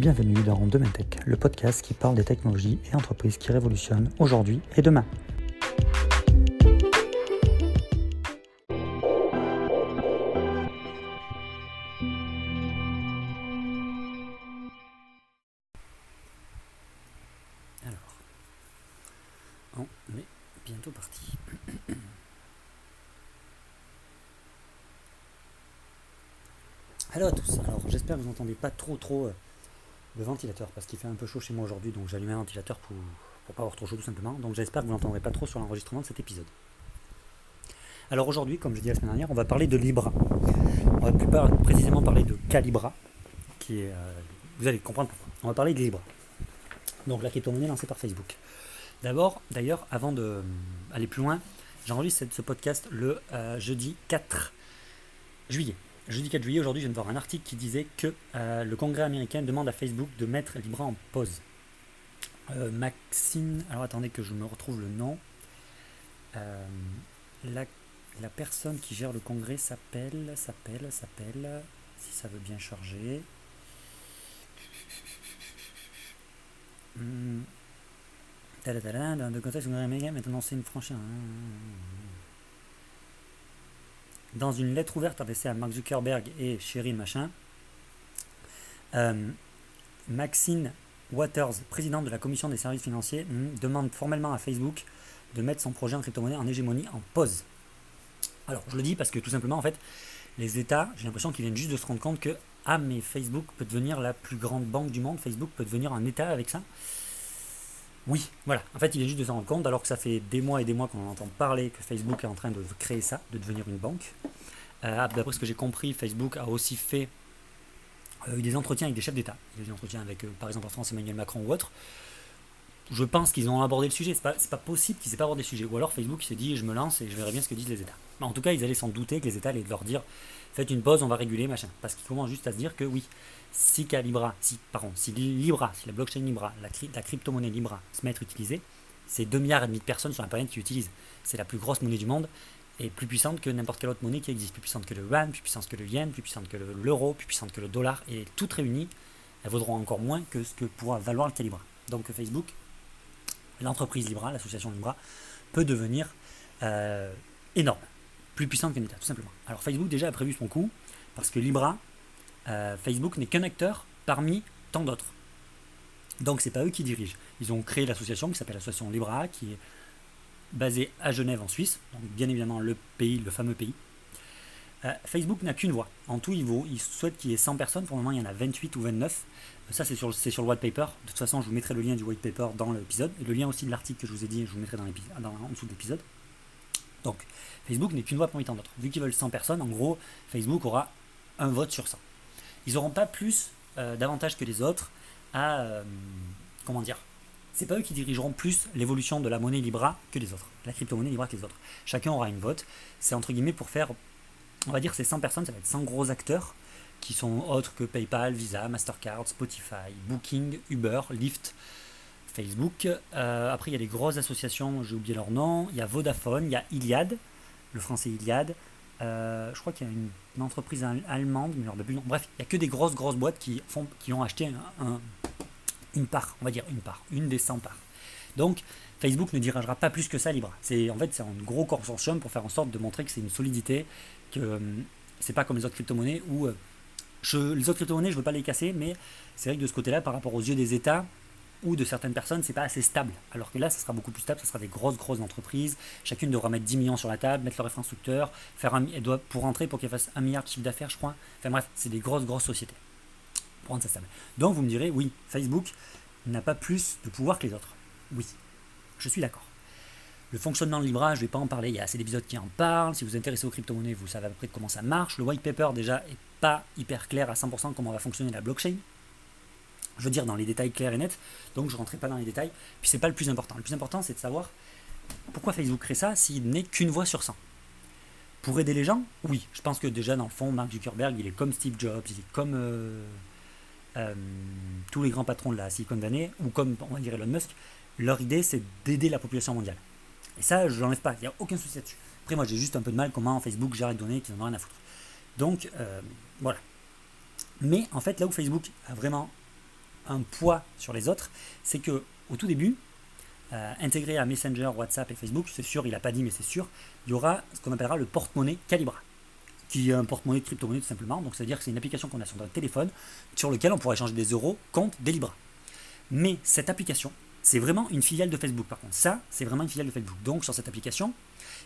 Bienvenue dans Demain Tech, le podcast qui parle des technologies et entreprises qui révolutionnent aujourd'hui et demain. Alors, on est bientôt parti. Hello à tous. Alors, j'espère que vous n'entendez pas trop trop euh, le ventilateur parce qu'il fait un peu chaud chez moi aujourd'hui, donc j'ai allumé un ventilateur pour pour pas avoir trop chaud tout simplement. Donc j'espère que vous n'entendrez pas trop sur l'enregistrement de cet épisode. Alors aujourd'hui, comme je dit la semaine dernière, on va parler de Libra. On va plus précisément parler de Calibra, qui est, euh, vous allez comprendre pourquoi. On va parler de Libra. Donc la crypto-monnaie lancée par Facebook. D'abord, d'ailleurs, avant d'aller plus loin, j'enregistre ce podcast le euh, jeudi 4 juillet. Jeudi 4 juillet, aujourd'hui, je viens de voir un article qui disait que euh, le Congrès américain demande à Facebook de mettre Libra en pause. Euh, Maxine, alors attendez que je me retrouve le nom. Euh, la, la personne qui gère le Congrès s'appelle, s'appelle, s'appelle, si ça veut bien charger. Dans le contexte du Congrès américain, maintenant c'est une franchise. Dans une lettre ouverte adressée à Mark Zuckerberg et Sherry Machin, euh, Maxine Waters, présidente de la commission des services financiers, demande formellement à Facebook de mettre son projet en crypto-monnaie en hégémonie en pause. Alors, je le dis parce que tout simplement, en fait, les États, j'ai l'impression qu'ils viennent juste de se rendre compte que, ah, mais Facebook peut devenir la plus grande banque du monde, Facebook peut devenir un État avec ça. Oui, voilà. En fait, il est juste de s'en rendre compte, alors que ça fait des mois et des mois qu'on entend parler que Facebook est en train de créer ça, de devenir une banque. Euh, D'après ce que j'ai compris, Facebook a aussi fait euh, eu des entretiens avec des chefs d'État. Il y a eu des entretiens avec, euh, par exemple, en France, Emmanuel Macron ou autre. Je pense qu'ils ont abordé le sujet. C'est pas, pas possible qu'ils aient pas abordé le sujet. Ou alors Facebook s'est dit, je me lance et je verrai bien ce que disent les États. Mais en tout cas, ils allaient s'en douter que les États allaient leur dire, faites une pause, on va réguler, machin. Parce qu'ils commencent juste à se dire que oui, si Calibra, si, pardon, si Libra, si la blockchain Libra, la, la crypto-monnaie Libra se met à être utilisée, c'est 2 milliards et demi de personnes sur la planète qui l'utilisent. C'est la plus grosse monnaie du monde et plus puissante que n'importe quelle autre monnaie qui existe. Plus puissante que le yuan, plus puissante que le yen, plus puissante que l'euro, plus puissante que le dollar. Et toutes réunies, elles vaudront encore moins que ce que pourra valoir le Calibra. Donc Facebook, l'entreprise Libra, l'association Libra, peut devenir euh, énorme. Plus puissante qu'un État, tout simplement. Alors Facebook déjà a prévu son coup, parce que Libra, euh, Facebook n'est qu'un acteur parmi tant d'autres. Donc c'est pas eux qui dirigent. Ils ont créé l'association qui s'appelle l'association Libra, qui est basée à Genève en Suisse, donc bien évidemment le pays, le fameux pays. Euh, Facebook n'a qu'une voix. En tout, il, vaut, il souhaite qu'il y ait 100 personnes. Pour le moment, il y en a 28 ou 29. Euh, ça, c'est sur, sur le white paper. De toute façon, je vous mettrai le lien du white paper dans l'épisode. Et le lien aussi de l'article que je vous ai dit, je vous mettrai dans, dans en dessous de l'épisode. Donc, Facebook n'est qu'une voix parmi tant d'autres. Vu qu'ils veulent 100 personnes, en gros, Facebook aura un vote sur 100. Ils n'auront pas plus euh, d'avantages que les autres à. Euh, comment dire c'est pas eux qui dirigeront plus l'évolution de la monnaie Libra que les autres, la crypto-monnaie Libra que les autres. Chacun aura une vote. C'est entre guillemets pour faire, on va dire, ces 100 personnes, ça va être 100 gros acteurs qui sont autres que PayPal, Visa, Mastercard, Spotify, Booking, Uber, Lyft, Facebook. Euh, après, il y a des grosses associations, j'ai oublié leur nom. Il y a Vodafone, il y a Iliad, le français Iliad. Euh, je crois qu'il y a une, entreprise allemande, mais plus nom. Bref, il n'y a que des grosses, grosses boîtes qui, font, qui ont acheté un une part, on va dire une part, une des 100 parts. Donc Facebook ne dirigera pas plus que ça Libra. C'est en fait c'est un gros consortium pour faire en sorte de montrer que c'est une solidité, que euh, c'est pas comme les autres crypto-monnaies où euh, je, les autres crypto-monnaies je veux pas les casser, mais c'est vrai que de ce côté-là, par rapport aux yeux des États ou de certaines personnes, c'est pas assez stable. Alors que là, ça sera beaucoup plus stable, ça sera des grosses, grosses entreprises. Chacune devra mettre 10 millions sur la table, mettre leur infrastructure, faire un, elle doit pour rentrer pour qu'elle fasse un milliard de chiffre d'affaires, je crois. Enfin bref, c'est des grosses, grosses sociétés. Donc vous me direz, oui, Facebook n'a pas plus de pouvoir que les autres. Oui, je suis d'accord. Le fonctionnement de Libra, je ne vais pas en parler, il y a assez d'épisodes qui en parlent. Si vous êtes intéressé aux crypto-monnaies, vous savez à peu près comment ça marche. Le white paper, déjà, est pas hyper clair à 100% comment va fonctionner la blockchain. Je veux dire, dans les détails clairs et nets, donc je ne rentrerai pas dans les détails. Puis c'est pas le plus important. Le plus important, c'est de savoir pourquoi Facebook crée ça s'il n'est qu'une voix sur 100. Pour aider les gens Oui, je pense que déjà, dans le fond, Mark Zuckerberg, il est comme Steve Jobs, il est comme. Euh, euh, tous les grands patrons de la Silicon Valley, ou comme on va dire Elon Musk, leur idée c'est d'aider la population mondiale. Et ça, je l'enlève pas, il n'y a aucun souci là-dessus. Après, moi j'ai juste un peu de mal comment Facebook gère les données qui n'en ont rien à foutre. Donc, euh, voilà. Mais en fait, là où Facebook a vraiment un poids sur les autres, c'est que au tout début, euh, intégré à Messenger, WhatsApp et Facebook, c'est sûr, il n'a pas dit, mais c'est sûr, il y aura ce qu'on appellera le porte-monnaie Calibra, qui est un porte-monnaie crypto-monnaie tout simplement. Donc, c'est-à-dire que c'est une application qu'on a sur notre téléphone sur lequel on pourra échanger des euros contre des Libras. Mais cette application, c'est vraiment une filiale de Facebook par contre. Ça, c'est vraiment une filiale de Facebook. Donc, sur cette application,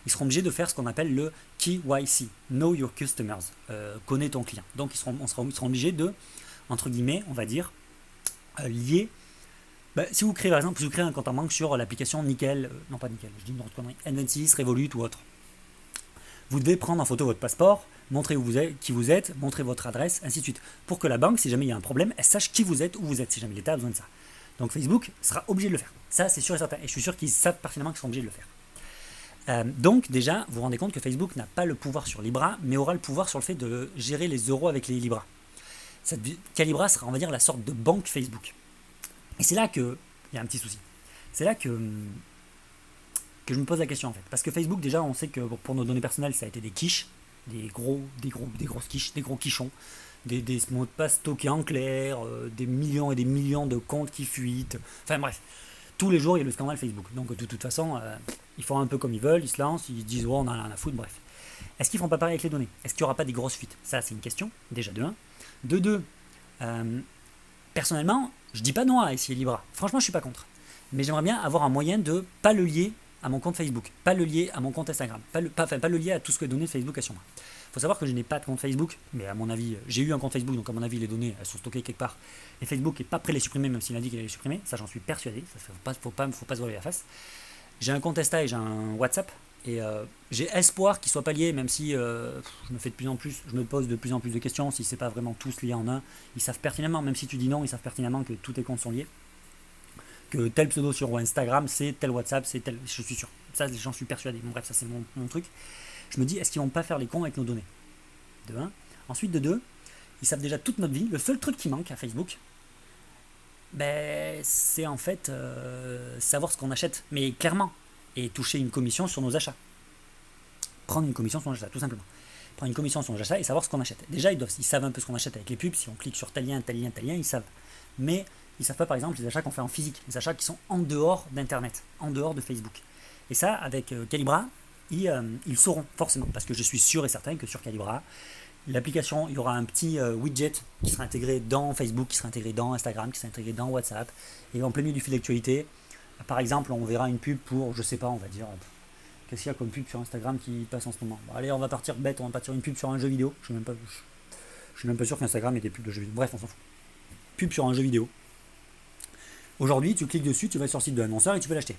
ils seront obligés de faire ce qu'on appelle le KYC, Know Your Customers, euh, connais ton client. Donc ils seront, on sera, ils seront obligés de, entre guillemets, on va dire, euh, lier. Bah, si vous créez par exemple, si vous créez un compte en banque sur l'application Nickel, euh, non pas Nickel, je dis une autre connerie, N26, Revolut ou autre, vous devez prendre en photo votre passeport, montrer où vous êtes, qui vous êtes, montrer votre adresse, ainsi de suite, pour que la banque, si jamais il y a un problème, elle sache qui vous êtes, où vous êtes, si jamais l'État a besoin de ça. Donc Facebook sera obligé de le faire. Ça, c'est sûr et certain. Et je suis sûr qu'ils savent pertinemment qu'ils sont obligés de le faire. Euh, donc déjà, vous vous rendez compte que Facebook n'a pas le pouvoir sur Libra, mais aura le pouvoir sur le fait de gérer les euros avec les Libra. Cette Calibra sera, on va dire, la sorte de banque Facebook. Et c'est là que il y a un petit souci. C'est là que, que je me pose la question en fait. Parce que Facebook, déjà, on sait que pour nos données personnelles, ça a été des quiches, des gros, des gros, des grosses quiches, des gros quichons, des, des mots de passe stockés en clair, euh, des millions et des millions de comptes qui fuitent. Enfin bref, tous les jours il y a le scandale Facebook. Donc de toute façon, euh, ils font un peu comme ils veulent, ils se lancent, ils disent oh on a rien à foutre, bref. Est-ce qu'ils font pas pareil avec les données? Est-ce qu'il n'y aura pas des grosses fuites? Ça c'est une question, déjà de 1. De 2, euh, personnellement, je dis pas non à essayer Libra. Franchement, je suis pas contre. Mais j'aimerais bien avoir un moyen de pas le lier à mon compte Facebook, pas le lier à mon compte Instagram, pas le, pas, enfin, pas le lier à tout ce que données Facebook a sur moi. Il faut savoir que je n'ai pas de compte Facebook, mais à mon avis, j'ai eu un compte Facebook, donc à mon avis, les données elles sont stockées quelque part. Et Facebook n'est pas prêt à les supprimer, même s'il a dit qu'il allait les supprimer. Ça, j'en suis persuadé. Ça ne faut pas, faut pas, faut pas se voiler la face. J'ai un compte Insta et j'ai un WhatsApp. Et euh, j'ai espoir qu'ils soient pas liés, même si euh, je me pose de plus en plus de questions. Si c'est pas vraiment tous liés en un, ils savent pertinemment, même si tu dis non, ils savent pertinemment que tous tes comptes sont liés. Que tel pseudo sur Instagram, c'est tel WhatsApp, c'est tel. Je suis sûr. Ça, j'en suis persuadé. Bon, bref, ça c'est mon, truc je me dis, est-ce qu'ils vont pas faire les cons avec nos données? De 1. Ensuite, de 2, ils savent déjà toute notre vie. Le seul truc qui manque à Facebook, ben, c'est en fait euh, savoir ce qu'on achète, mais clairement, et toucher une commission sur nos achats. Prendre une commission sur nos achats, tout simplement. Prendre une commission sur nos achats et savoir ce qu'on achète. Déjà, ils, doivent, ils savent un peu ce qu'on achète avec les pubs. Si on clique sur tel lien, tel lien, tel lien, ils savent. Mais ils savent pas, par exemple, les achats qu'on fait en physique, les achats qui sont en dehors d'Internet, en dehors de Facebook. Et ça, avec euh, Calibra, euh, ils, sauront forcément, parce que je suis sûr et certain que sur Calibra, l'application, il y aura un petit euh, widget qui sera intégré dans Facebook, qui sera intégré dans Instagram, qui sera intégré dans WhatsApp, et en plein milieu du fil d'actualité, par exemple, on verra une pub pour, je sais pas, on va dire, qu'est-ce qu'il y a comme pub sur Instagram qui passe en ce moment Allez, on va partir bête, on va partir une pub sur un jeu vidéo. Je suis même pas, je, suis même pas sûr qu'Instagram ait des pubs de jeux vidéo. Bref, on s'en fout. Pub sur un jeu vidéo. Aujourd'hui, tu cliques dessus, tu vas sur le site de l'annonceur et tu peux l'acheter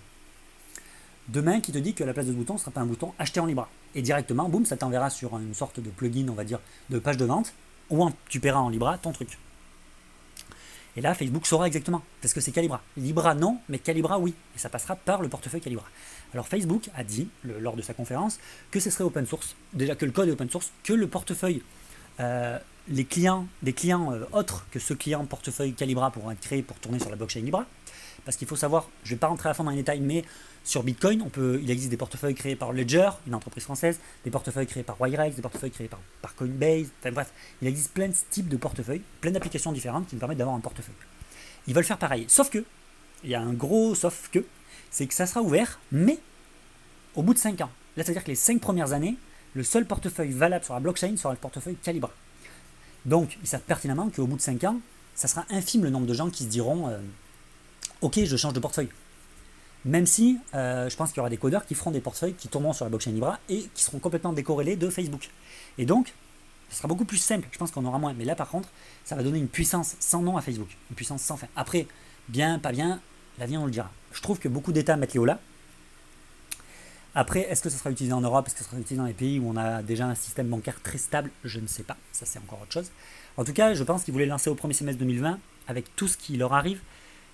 demain qui te dit que la place de ce bouton ne sera pas un bouton acheter en Libra. Et directement, boum, ça t'enverra sur une sorte de plugin, on va dire, de page de vente, où tu paieras en Libra ton truc. Et là, Facebook saura exactement, parce que c'est Calibra. Libra non, mais Calibra oui. Et ça passera par le portefeuille Calibra. Alors Facebook a dit, lors de sa conférence, que ce serait open source, déjà que le code est open source, que le portefeuille, euh, les clients, des clients euh, autres que ce client portefeuille Calibra pourront être créés pour tourner sur la blockchain Libra. Parce qu'il faut savoir, je ne vais pas rentrer à fond dans les détails, mais sur Bitcoin, il existe des portefeuilles créés par Ledger, une entreprise française, des portefeuilles créés par Wirex, des portefeuilles créés par, par Coinbase, enfin bref, il existe plein de types de portefeuilles, plein d'applications différentes qui nous permettent d'avoir un portefeuille. Ils veulent faire pareil, sauf que, il y a un gros sauf que, c'est que ça sera ouvert, mais au bout de 5 ans. Là, c'est-à-dire que les 5 premières années, le seul portefeuille valable sur la blockchain sera le portefeuille Calibra. Donc, ils savent pertinemment qu'au bout de 5 ans, ça sera infime le nombre de gens qui se diront euh, Ok, je change de portefeuille. Même si euh, je pense qu'il y aura des codeurs qui feront des portefeuilles qui tourneront sur la blockchain Libra et qui seront complètement décorrélés de Facebook. Et donc, ce sera beaucoup plus simple. Je pense qu'on aura moins. Mais là, par contre, ça va donner une puissance sans nom à Facebook. Une puissance sans fin. Après, bien, pas bien, l'avenir on le dira. Je trouve que beaucoup d'États mettent les hauts là. Après, est-ce que ça sera utilisé en Europe? Est-ce que ça sera utilisé dans les pays où on a déjà un système bancaire très stable? Je ne sais pas. Ça, c'est encore autre chose. En tout cas, je pense qu'ils voulaient lancer au premier semestre 2020 avec tout ce qui leur arrive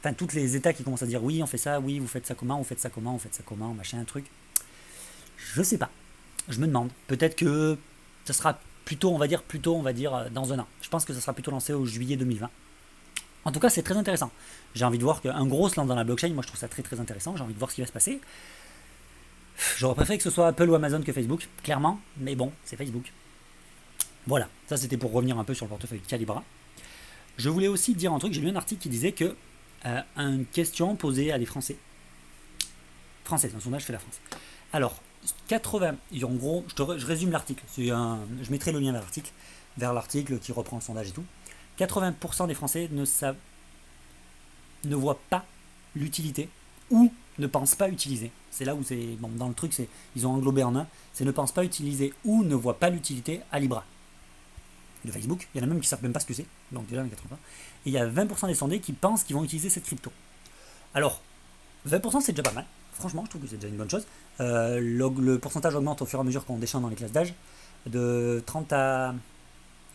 enfin, tous les États qui commencent à dire oui, on fait ça, oui, vous faites ça comment, vous faites ça comment, vous faites ça comment, machin, un truc. Je sais pas. Je me demande. Peut-être que ce sera plutôt, on va dire, plutôt, on va dire, euh, dans un an. Je pense que ça sera plutôt lancé au juillet 2020. En tout cas, c'est très intéressant. J'ai envie de voir qu'un gros se lance dans la blockchain. Moi, je trouve ça très très intéressant. J'ai envie de voir ce qui va se passer. J'aurais préféré que ce soit Apple ou Amazon que Facebook, clairement. Mais bon, c'est Facebook. Voilà. Ça, c'était pour revenir un peu sur le portefeuille Calibra. Je voulais aussi dire un truc, j'ai lu un article qui disait que euh, une question posée à des Français, françaises, un sondage fait la France. Alors, 80, en gros, je, résume l'article, je mettrai le lien vers l'article, vers l'article qui reprend le sondage et tout. 80% des Français ne savent, ne voient pas l'utilité ou ne pensent pas utiliser. C'est là où c'est, bon, dans le truc, c'est, ils ont englobé en un, c'est ne pensent pas utiliser ou ne voient pas l'utilité à Libra de Facebook. Il y en a même qui savent même pas ce que c'est, donc déjà 80. Et il y a 20% des sondés qui pensent qu'ils vont utiliser cette crypto. Alors, 20% c'est déjà pas mal. Franchement, je trouve que c'est déjà une bonne chose. Euh, le, pourcentage augmente au fur et à mesure qu'on descend dans les classes d'âge. De 30 à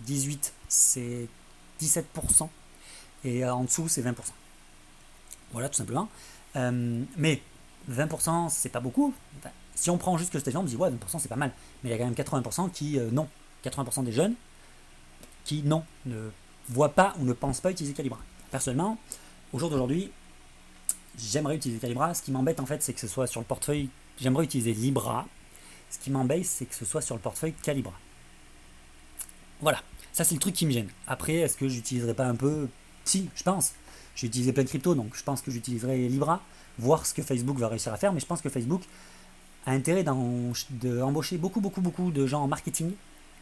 18, c'est 17%. Et en dessous, c'est 20%. Voilà, tout simplement. Euh, mais 20%, c'est pas beaucoup. si on prend juste que cet exemple, on dit ouais, 20% c'est pas mal. Mais il y a quand même 80% qui euh, non. 80% des jeunes qui non, ne voient pas ou ne pensent pas utiliser Calibra. Personnellement, au jour d'aujourd'hui, j'aimerais utiliser Calibra. Ce qui m'embête en fait, c'est que ce soit sur le portefeuille. J'aimerais utiliser Libra. Ce qui m'embête, c'est que ce soit sur le portefeuille Calibra. Voilà, ça c'est le truc qui me gêne. Après, est-ce que j'utiliserai pas un peu? Si, je pense. J'ai utilisé plein de crypto, donc je pense que j'utiliserai Libra, voir ce que Facebook va réussir à faire. Mais je pense que Facebook a intérêt d'embaucher beaucoup, beaucoup, beaucoup de gens en marketing,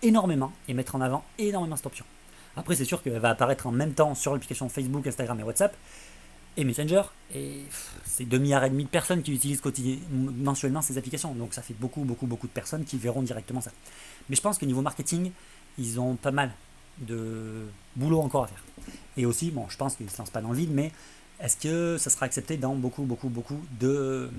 énormément, et mettre en avant énormément cette option. Après, c'est sûr qu'elle va apparaître en même temps sur l'application Facebook, Instagram et WhatsApp et Messenger. Et c'est 2 milliards et demi de personnes qui utilisent mensuellement ces applications. Donc ça fait beaucoup, beaucoup, beaucoup de personnes qui verront directement ça. Mais je pense que niveau marketing, ils ont pas mal de boulot encore à faire. Et aussi, bon, je pense qu'ils ne se lancent pas dans le vide, mais est-ce que ça sera accepté dans beaucoup, beaucoup, beaucoup de,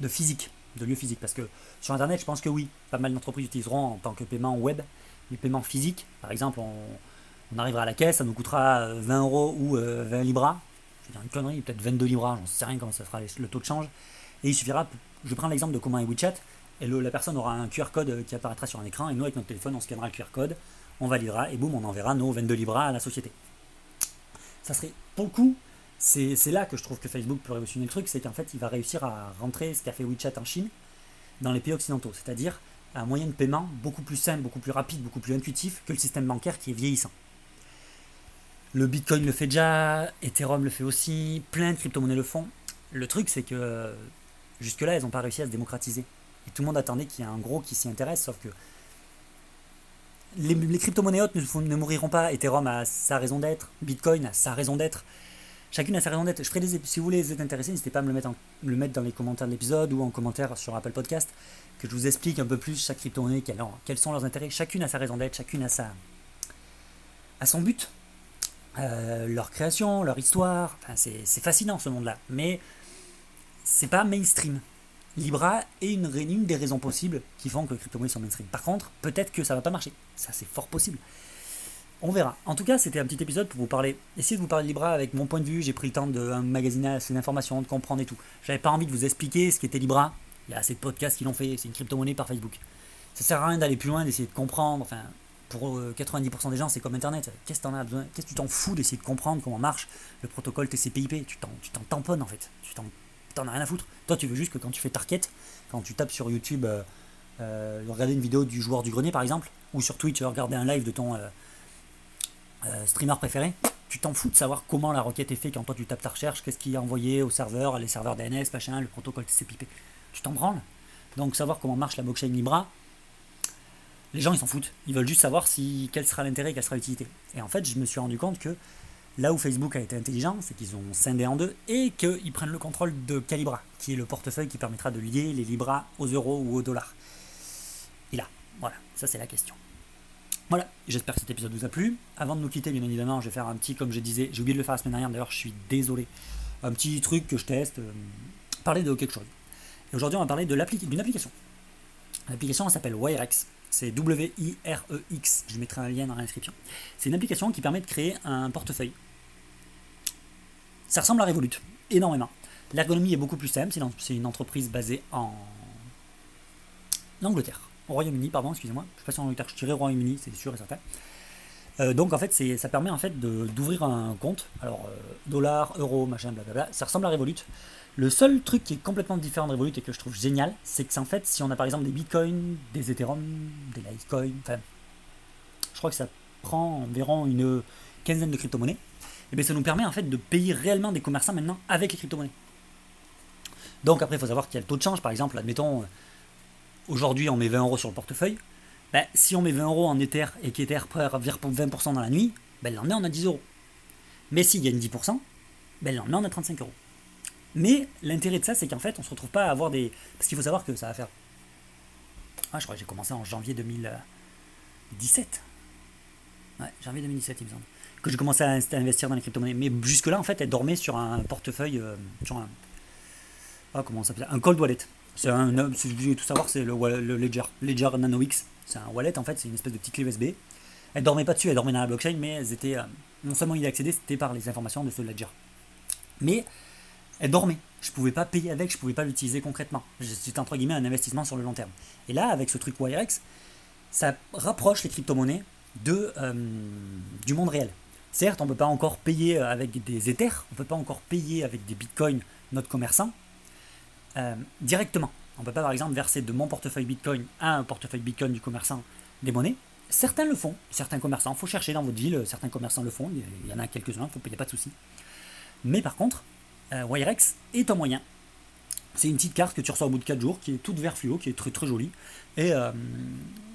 de physique, de lieux physiques? Parce que sur Internet, je pense que oui, pas mal d'entreprises utiliseront en tant que paiement web les paiements physiques. Par exemple, on, on arrivera à la caisse, ça nous coûtera 20 euros ou 20 euh, libras. Je vais dire une connerie, peut-être 22 libras, j'en sais rien comment ça fera le taux de change. Et il suffira, je prends l'exemple de comment est WeChat, et la personne aura un QR code euh, qui apparaîtra sur un écran, et nous, avec notre téléphone, on scannera le QR code, on validera, et boum, on enverra nos 22 libras à la société. Ça serait, pour le coup, c'est là que je trouve que Facebook peut révolutionner le truc, c'est qu'en fait, il va réussir à rentrer ce qu'a fait WeChat en Chine dans les pays occidentaux, c'est-à-dire un moyen de paiement beaucoup plus simple, beaucoup plus rapide, beaucoup plus intuitif que le système bancaire qui est vieillissant. Le Bitcoin le fait déjà, Ethereum le fait aussi, plein de crypto-monnaies le font. Le truc, c'est que jusque-là, elles n'ont pas réussi à se démocratiser. Et tout le monde attendait qu'il y ait un gros qui s'y intéresse, sauf que les, crypto-monnaies hautes ne, mouriront pas. Ethereum a sa raison d'être, Bitcoin a sa raison d'être. Chacune a sa raison d'être. Je ferai des, si vous voulez êtes intéressé, n'hésitez pas à me le mettre, dans les commentaires de l'épisode ou en commentaire sur Apple Podcast, que je vous explique un peu plus chaque crypto-monnaie, quels, sont leurs intérêts. Chacune a sa raison d'être, chacune a sa, a son but, euh, leur création, leur histoire. Enfin, c'est fascinant ce monde-là, mais c'est pas mainstream. Libra est une, des raisons possibles qui font que crypto-monnaies sont mainstream. Par contre, peut-être que ça va pas marcher. Ça, c'est fort possible. On verra. En tout cas, c'était un petit épisode pour vous parler, essayer de vous parler de Libra avec mon point de vue. J'ai pris le temps de magasiner assez d'informations, de comprendre et tout. J'avais pas envie de vous expliquer ce qu'était Libra. Il y a assez de podcasts qui l'ont fait. C'est une crypto-monnaie par Facebook. Ça sert à rien d'aller plus loin, d'essayer de comprendre. Enfin, pour 90% euh, des gens, c'est comme Internet. Qu'est-ce que as besoin? Qu'est-ce que tu t'en fous d'essayer de comprendre comment marche le protocole TCP/IP Tu t'en tamponnes en fait. Tu t'en as rien à foutre. Toi, tu veux juste que quand tu fais Target, quand tu tapes sur YouTube, euh, euh, regarder une vidéo du joueur du grenier par exemple, ou sur Twitch, regarder un live de ton streamer préféré, tu t'en fous de savoir comment la requête est faite quand toi tu tapes ta recherche, qu'est-ce qui est envoyé au serveur, les serveurs DNS, machin, le protocole TCP/IP. Tu t'en branles. Donc savoir comment marche la blockchain Libra, les gens ils s'en foutent. Ils veulent juste savoir si, quel sera l'intérêt, quelle sera l'utilité. Et en fait, je me suis rendu compte que là où Facebook a été intelligent, c'est qu'ils ont scindé en deux et qu'ils prennent le contrôle de Calibra, qui est le portefeuille qui permettra de lier les Libras aux euros ou aux dollars. Et là, voilà, ça c'est la question. Voilà, j'espère que cet épisode vous a plu. Avant de nous quitter, bien évidemment, je vais faire un petit, comme je disais, j'ai oublié de le faire la semaine dernière, d'ailleurs je suis désolé, un petit truc que je teste, euh, parler de quelque chose. Et aujourd'hui, on va parler d'une application. L'application s'appelle Wirex. C'est W-I-R-E-X. Je mettrai un lien dans la description. C'est une application qui permet de créer un portefeuille. Ça ressemble à Revolut, énormément. L'ergonomie est beaucoup plus simple. C'est une entreprise basée en Angleterre. Au Royaume-Uni, pardon, excusez-moi. Je ne pas en Angleterre, je dirais Royaume-Uni, c'est sûr et certain. Euh, donc en fait, ça permet en fait d'ouvrir un compte. Alors, euh, dollars, euros, machin, blablabla. Ça ressemble à Revolut. Le seul truc qui est complètement différent de Revolut et que je trouve génial, c'est que fait, si on a par exemple des bitcoins, des ethereum, des litecoin, enfin, je crois que ça prend environ une, quinzaine de crypto-monnaies, et eh bien ça nous permet en fait de payer réellement des commerçants maintenant avec les crypto-monnaies. Donc après, il faut savoir qu'il y a le taux de change, par exemple, admettons, euh, aujourd'hui on met 20 euros sur le portefeuille, ben, si on met 20 euros en Ether et qu'Ether pour 20% dans la nuit, ben, le lendemain on a 10 euros. Mais s'il gagne 10%, ben, le lendemain on a 35 euros. Mais l'intérêt de ça, c'est qu'en fait, on se retrouve pas à avoir des. Parce qu'il faut savoir que ça va faire. Ah, je crois que j'ai commencé en janvier 2017. Ouais, janvier 2017, il me semble. Que j'ai commencé à investir dans les crypto-monnaies. Mais jusque-là, en fait, elle dormait sur un portefeuille. Euh, sur un. Ah, comment ça s'appelle Un cold wallet. C'est un. Si vous voulez tout savoir, c'est le, le, Ledger. Ledger NanoX. C'est un wallet, en fait, c'est une espèce de petite clé USB. Elle dormait pas dessus, elle dormait dans la blockchain, mais elles étaient. Euh, non seulement il y accéder, c'était par les informations de ce Ledger. Mais elle dormait. Je ne pouvais pas payer avec, je ne pouvais pas l'utiliser concrètement. C'était entre guillemets un investissement sur le long terme. Et là, avec ce truc Wirex, ça rapproche les crypto-monnaies de, euh, du monde réel. Certes, on ne peut pas encore payer avec des Ethers, on ne peut pas encore payer avec des Bitcoins notre commerçant euh, directement. On ne peut pas par exemple verser de mon portefeuille Bitcoin à un portefeuille Bitcoin du commerçant des monnaies. Certains le font, certains commerçants, il faut chercher dans votre ville, certains commerçants le font, il y en a quelques-uns, il n'y a pas de souci. Mais par contre, euh, Wirex est un moyen. C'est une petite carte que tu reçois au bout de 4 jours, qui est toute vert fluo, qui est très très jolie. Et euh,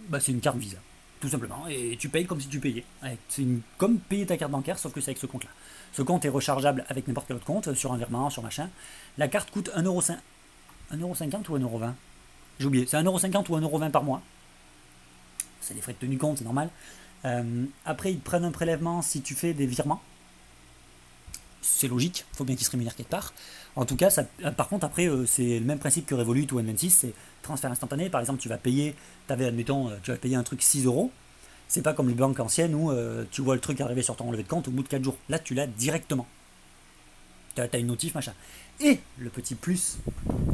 bah, c'est une carte Visa, tout simplement. Et tu payes comme si tu payais. C'est comme payer ta carte bancaire, sauf que c'est avec ce compte-là. Ce compte est rechargeable avec n'importe quel autre compte, sur un virement, sur machin. La carte coûte 1,50€ 1,50€ ou 1,20€ J'ai oublié, c'est 1,50€ ou 1,20€ par mois. C'est des frais de tenue compte, c'est normal. Euh, après, ils prennent un prélèvement si tu fais des virements c'est logique, faut bien qu'il se rémunère quelque part. En tout cas, euh, par contre, après, euh, c'est le même principe que Revolut ou N26, c'est transfert instantané. Par exemple, tu vas payer, avais, admettons, euh, tu vas payer un truc 6 euros. C'est pas comme les banques anciennes où tu vois le truc arriver sur ton relevé de compte au bout de 4 jours. Là, tu l'as directement. Tu as, une notif, machin. Et le petit plus,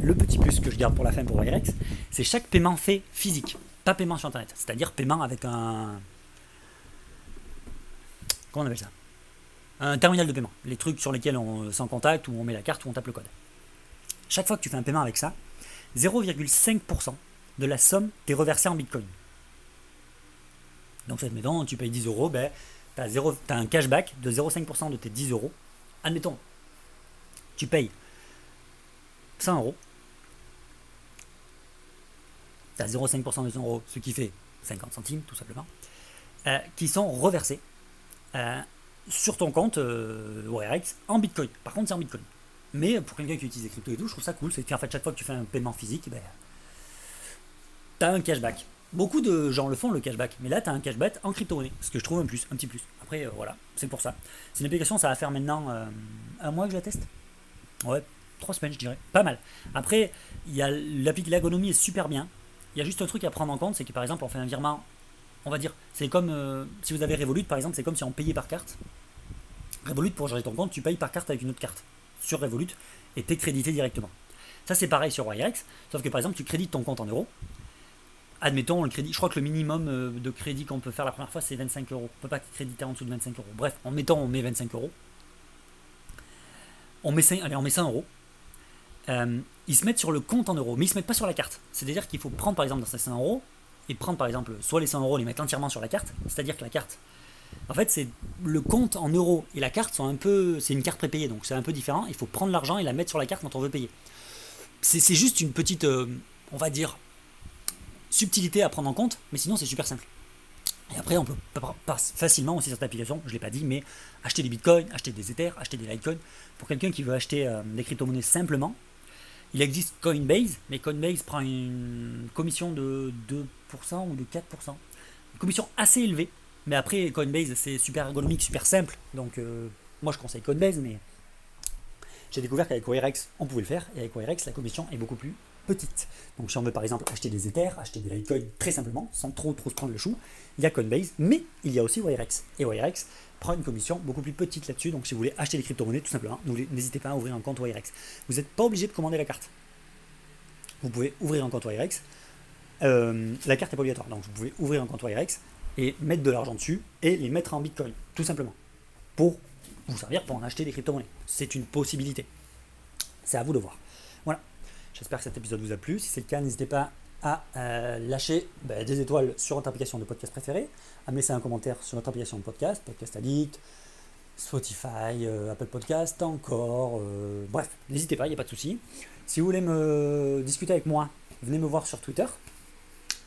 le petit plus que je garde pour la fin pour Wirex, c'est chaque paiement fait physique, pas paiement sur Internet. C'est-à-dire paiement avec un... Comment on appelle ça? Un terminal de paiement, les trucs sur lesquels on sans contact, où on met la carte, ou on tape le code. Chaque fois que tu fais un paiement avec ça, 0,5% de la somme t'est reversée en Bitcoin. Donc, admettons, tu payes 10 euros, ben, tu as, un cashback de 0,5% de tes 10 euros. Admettons, tu payes 100 euros. Tu as 0,5% de 100 euros, ce qui fait 50 centimes, tout simplement, euh, qui sont reversés euh, sur ton compte euh, en Bitcoin. Par contre, c'est en Bitcoin. Mais pour quelqu'un qui utilise les cryptos et tout, je trouve ça cool. C'est qu'en fait, chaque fois que tu fais un paiement physique, ben, tu as un cashback. Beaucoup de gens le font, le cashback. Mais là, tu as un cashback en crypto-monnaie. Ce que je trouve un plus, un petit plus. Après, euh, voilà, c'est pour ça. C'est une application, ça va faire maintenant euh, un mois que je la teste. Ouais, trois semaines, je dirais. Pas mal. Après, l'ergonomie est super bien. Il y a juste un truc à prendre en compte, c'est que par exemple, on fait un virement on va dire, c'est comme euh, si vous avez Revolut par exemple, c'est comme si on payait par carte. Revolut, pour gérer ton compte, tu payes par carte avec une autre carte sur Revolut et t'es crédité directement. Ça, c'est pareil sur Wirex, sauf que par exemple, tu crédites ton compte en euros. Admettons, le crédit, je crois que le minimum euh, de crédit qu'on peut faire la première fois, c'est 25 euros. On peut pas créditer en dessous de 25 euros. Bref, en mettant, on met 25 euros. On met 5, allez, on met 100 euros. Euh, ils se mettent sur le compte en euros, mais ils se mettent pas sur la carte. C'est-à-dire qu'il faut prendre par exemple dans ces 100 euros, et prendre par exemple soit les 100 euros, les mettre entièrement sur la carte, c'est-à-dire que la carte, en fait, c'est le compte en euros et la carte sont un peu, c'est une carte prépayée, donc c'est un peu différent. Il faut prendre l'argent et la mettre sur la carte quand on veut payer. C'est juste une petite, euh, on va dire, subtilité à prendre en compte, mais sinon c'est super simple. Et après, on peut facilement aussi cette application, je ne l'ai pas dit, mais acheter des bitcoins, acheter des ethers, acheter des litecoins. Pour quelqu'un qui veut acheter euh, des crypto-monnaies simplement, il existe Coinbase, mais Coinbase prend une commission de 2% ou de 4%. Une commission assez élevée. Mais après, Coinbase, c'est super ergonomique, super simple. Donc, euh, moi, je conseille Coinbase, mais j'ai découvert qu'avec Wirex, on pouvait le faire. Et avec Wirex, la commission est beaucoup plus petite. Donc, si on veut par exemple acheter des Ethers, acheter des Litecoin très simplement, sans trop trop se prendre le chou, il y a Coinbase, mais il y a aussi Wirex. Et Wirex prend une commission beaucoup plus petite là-dessus. Donc si vous voulez acheter des crypto-monnaies, tout simplement, n'hésitez pas à ouvrir un compte Wirex. Vous n'êtes pas obligé de commander la carte. Vous pouvez ouvrir un compte Wirex. Euh, la carte est pas obligatoire. Donc vous pouvez ouvrir un compte Wirex et mettre de l'argent dessus et les mettre en Bitcoin, tout simplement. Pour vous servir pour en acheter des crypto-monnaies. C'est une possibilité. C'est à vous de voir. Voilà. J'espère que cet épisode vous a plu. Si c'est le cas, n'hésitez pas à euh, lâcher bah, des étoiles sur votre application de podcast préférée, à me laisser un commentaire sur votre application de podcast, Podcast Addict, Spotify, euh, Apple Podcast, encore. euh, bref, n'hésitez pas, il n'y a pas de souci. Si vous voulez me discuter avec moi, venez me voir sur Twitter.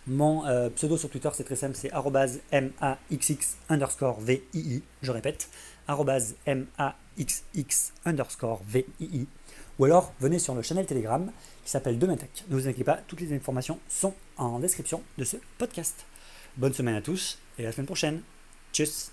Mon pseudo sur Twitter, c'est très simple, c'est maxx underscore VII. Je répète, maxx underscore VII. Ou alors, venez sur le channel Telegram qui s'appelle Demain Tech. Ne vous inquiétez pas, toutes les informations sont en description de ce podcast. Bonne semaine à tous et à la semaine prochaine. Tchuss